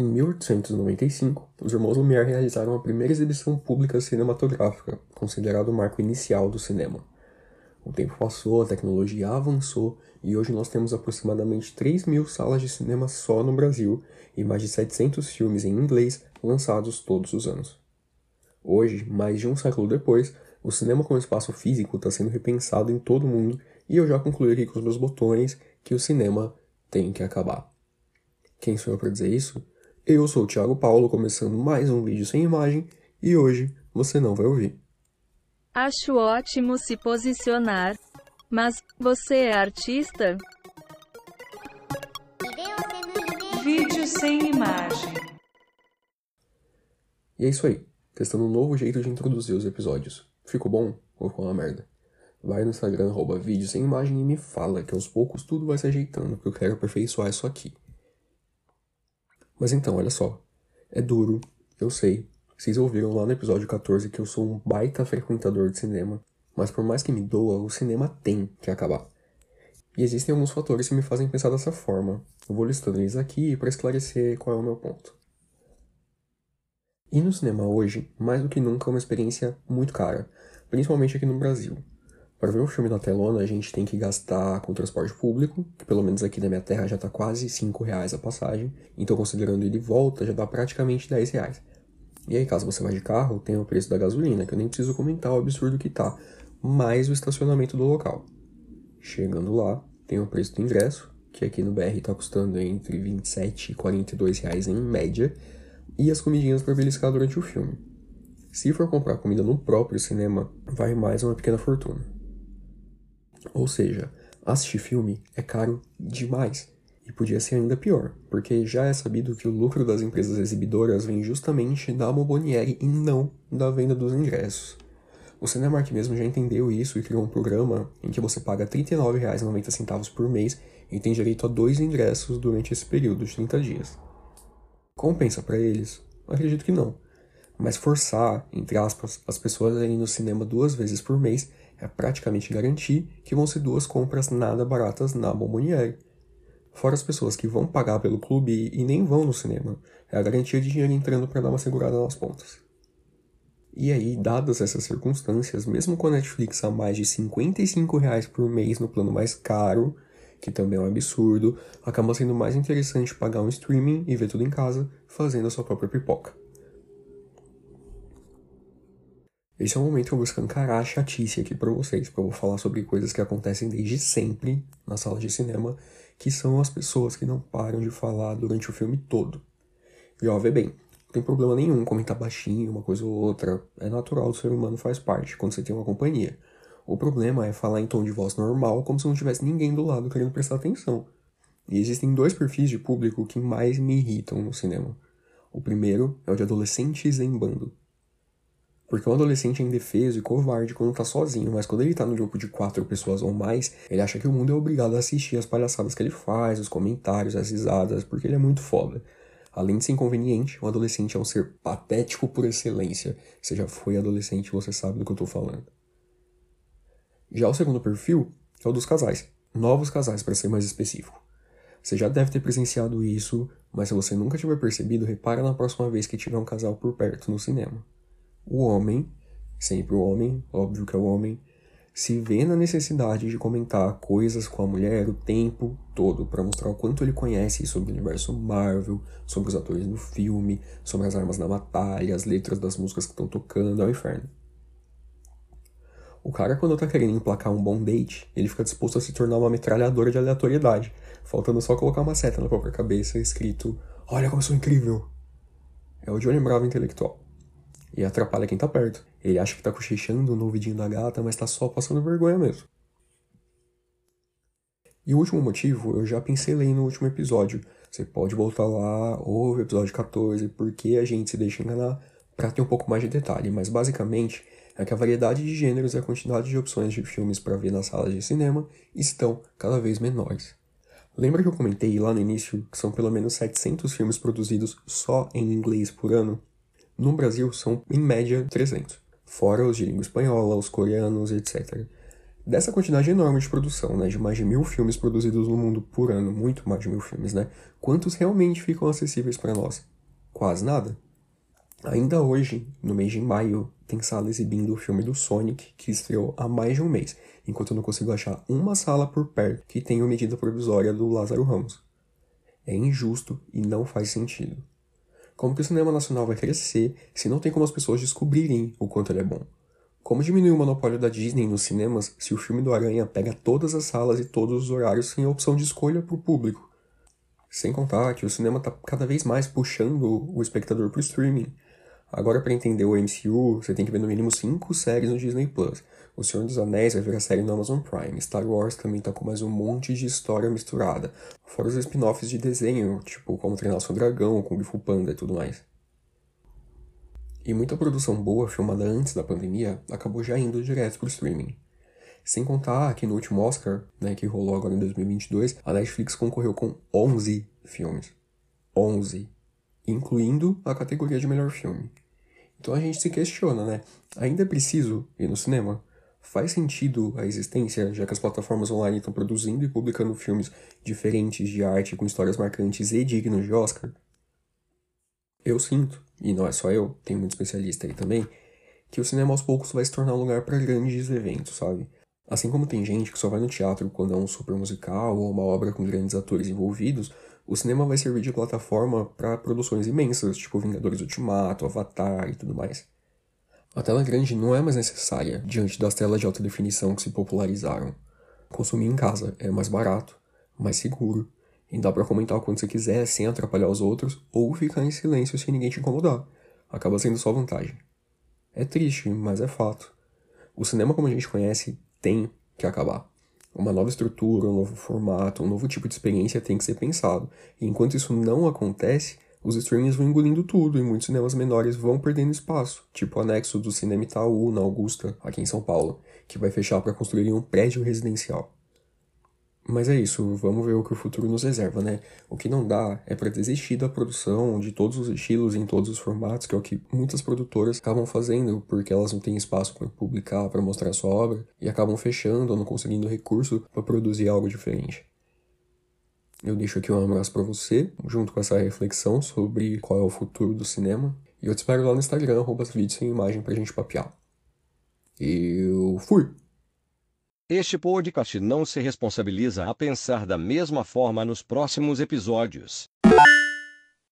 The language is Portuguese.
Em 1895, os irmãos Lumière realizaram a primeira exibição pública cinematográfica, considerado o marco inicial do cinema. O tempo passou, a tecnologia avançou e hoje nós temos aproximadamente 3 mil salas de cinema só no Brasil e mais de 700 filmes em inglês lançados todos os anos. Hoje, mais de um século depois, o cinema como espaço físico está sendo repensado em todo o mundo e eu já concluí aqui com os meus botões que o cinema tem que acabar. Quem sou eu para dizer isso? Eu sou o Thiago Paulo, começando mais um vídeo sem imagem, e hoje você não vai ouvir. Acho ótimo se posicionar. Mas, você é artista? Vídeo sem imagem. E é isso aí, testando um novo jeito de introduzir os episódios. Ficou bom ou ficou uma merda? Vai no Instagram, arroba vídeo sem imagem e me fala que aos poucos tudo vai se ajeitando, porque eu quero aperfeiçoar isso aqui. Mas então, olha só. É duro, eu sei. Vocês ouviram lá no episódio 14 que eu sou um baita frequentador de cinema. Mas por mais que me doa, o cinema tem que acabar. E existem alguns fatores que me fazem pensar dessa forma. Eu vou listando eles aqui para esclarecer qual é o meu ponto. Ir no cinema hoje, mais do que nunca, é uma experiência muito cara, principalmente aqui no Brasil. Para ver um filme na telona, a gente tem que gastar com transporte público, que pelo menos aqui na minha terra já tá quase 5 reais a passagem, então considerando ele volta, já dá praticamente 10 reais. E aí, caso você vá de carro, tem o preço da gasolina, que eu nem preciso comentar o absurdo que tá, mais o estacionamento do local. Chegando lá, tem o preço do ingresso, que aqui no BR tá custando entre 27 e 42 reais em média, e as comidinhas para beliscar durante o filme. Se for comprar comida no próprio cinema, vai mais uma pequena fortuna. Ou seja, assistir filme é caro demais. E podia ser ainda pior, porque já é sabido que o lucro das empresas exibidoras vem justamente da Bomboniere e não da venda dos ingressos. O Cinemark mesmo já entendeu isso e criou um programa em que você paga R$ 39,90 por mês e tem direito a dois ingressos durante esse período de 30 dias. Compensa para eles? Acredito que não. Mas forçar, entre aspas, as pessoas a irem no cinema duas vezes por mês é praticamente garantir que vão ser duas compras nada baratas na Bomboniere. Fora as pessoas que vão pagar pelo clube e nem vão no cinema, é a garantia de dinheiro entrando para dar uma segurada nas pontas. E aí, dadas essas circunstâncias, mesmo com a Netflix a mais de 55 reais por mês no plano mais caro, que também é um absurdo, acaba sendo mais interessante pagar um streaming e ver tudo em casa, fazendo a sua própria pipoca. Esse é o momento que eu vou escancarar a chatice aqui para vocês, porque eu vou falar sobre coisas que acontecem desde sempre na sala de cinema, que são as pessoas que não param de falar durante o filme todo. E ó, vê bem, não tem problema nenhum comentar baixinho, uma coisa ou outra, é natural, o ser humano faz parte, quando você tem uma companhia. O problema é falar em tom de voz normal, como se não tivesse ninguém do lado querendo prestar atenção. E existem dois perfis de público que mais me irritam no cinema. O primeiro é o de adolescentes em bando. Porque um adolescente é indefeso e covarde quando tá sozinho, mas quando ele tá no grupo de quatro pessoas ou mais, ele acha que o mundo é obrigado a assistir as palhaçadas que ele faz, os comentários, as risadas, porque ele é muito foda. Além de ser inconveniente, um adolescente é um ser patético por excelência. Você já foi adolescente, você sabe do que eu tô falando. Já o segundo perfil é o dos casais. Novos casais, para ser mais específico. Você já deve ter presenciado isso, mas se você nunca tiver percebido, repara na próxima vez que tiver um casal por perto no cinema o homem, sempre o homem, óbvio que é o homem, se vê na necessidade de comentar coisas com a mulher o tempo todo para mostrar o quanto ele conhece sobre o universo Marvel, sobre os atores do filme, sobre as armas na batalha, as letras das músicas que estão tocando, é o inferno. O cara, quando tá querendo emplacar um bom date, ele fica disposto a se tornar uma metralhadora de aleatoriedade, faltando só colocar uma seta na própria cabeça escrito: Olha como eu sou incrível! É o Johnny Bravo intelectual e atrapalha quem tá perto. Ele acha que tá cochichando no ouvidinho da gata, mas tá só passando vergonha mesmo. E o último motivo, eu já pincelei no último episódio. Você pode voltar lá, ouve o episódio 14, porque a gente se deixa enganar, para ter um pouco mais de detalhe. Mas basicamente é que a variedade de gêneros e a quantidade de opções de filmes para ver nas salas de cinema estão cada vez menores. Lembra que eu comentei lá no início que são pelo menos 700 filmes produzidos só em inglês por ano? No Brasil são, em média, 300. Fora os de língua espanhola, os coreanos, etc. Dessa quantidade enorme de produção, né, de mais de mil filmes produzidos no mundo por ano, muito mais de mil filmes, né, quantos realmente ficam acessíveis para nós? Quase nada. Ainda hoje, no mês de maio, tem sala exibindo o filme do Sonic, que estreou há mais de um mês, enquanto eu não consigo achar uma sala por perto que tenha medida provisória do Lázaro Ramos. É injusto e não faz sentido. Como que o cinema nacional vai crescer se não tem como as pessoas descobrirem o quanto ele é bom? Como diminuir o monopólio da Disney nos cinemas se o filme do Aranha pega todas as salas e todos os horários sem opção de escolha para o público? Sem contar que o cinema está cada vez mais puxando o espectador para o streaming. Agora, para entender o MCU, você tem que ver no mínimo 5 séries no Disney Plus. O Senhor dos Anéis vai virar série no Amazon Prime. Star Wars também tá com mais um monte de história misturada. Fora os spin-offs de desenho, tipo Como Treinar Seu Dragão, Kung Fu Panda e tudo mais. E muita produção boa filmada antes da pandemia acabou já indo direto pro streaming. Sem contar que no último Oscar, né, que rolou agora em 2022, a Netflix concorreu com 11 filmes. 11. Incluindo a categoria de melhor filme. Então a gente se questiona, né? Ainda é preciso ir no cinema? Faz sentido a existência, já que as plataformas online estão produzindo e publicando filmes diferentes de arte com histórias marcantes e dignos de Oscar? Eu sinto, e não é só eu, tem muito especialista aí também, que o cinema aos poucos vai se tornar um lugar para grandes eventos, sabe? Assim como tem gente que só vai no teatro quando é um super musical ou uma obra com grandes atores envolvidos, o cinema vai servir de plataforma para produções imensas, tipo Vingadores Ultimato, Avatar e tudo mais. A tela grande não é mais necessária diante das telas de alta definição que se popularizaram. Consumir em casa é mais barato, mais seguro, e dá para comentar o quanto você quiser sem atrapalhar os outros ou ficar em silêncio sem ninguém te incomodar. Acaba sendo só vantagem. É triste, mas é fato. O cinema como a gente conhece tem que acabar. Uma nova estrutura, um novo formato, um novo tipo de experiência tem que ser pensado. E enquanto isso não acontece, os streamings vão engolindo tudo e muitos cinemas menores vão perdendo espaço, tipo o anexo do Cinema Itaú, na Augusta, aqui em São Paulo, que vai fechar para construir um prédio residencial. Mas é isso, vamos ver o que o futuro nos reserva, né? O que não dá é para desistir da produção de todos os estilos em todos os formatos, que é o que muitas produtoras acabam fazendo, porque elas não têm espaço para publicar, para mostrar sua obra, e acabam fechando ou não conseguindo recurso para produzir algo diferente. Eu deixo aqui um abraço para você, junto com essa reflexão sobre qual é o futuro do cinema, e eu te espero lá no Instagram, arroba vídeos sem imagem pra gente papear. Eu fui! Este podcast não se responsabiliza a pensar da mesma forma nos próximos episódios.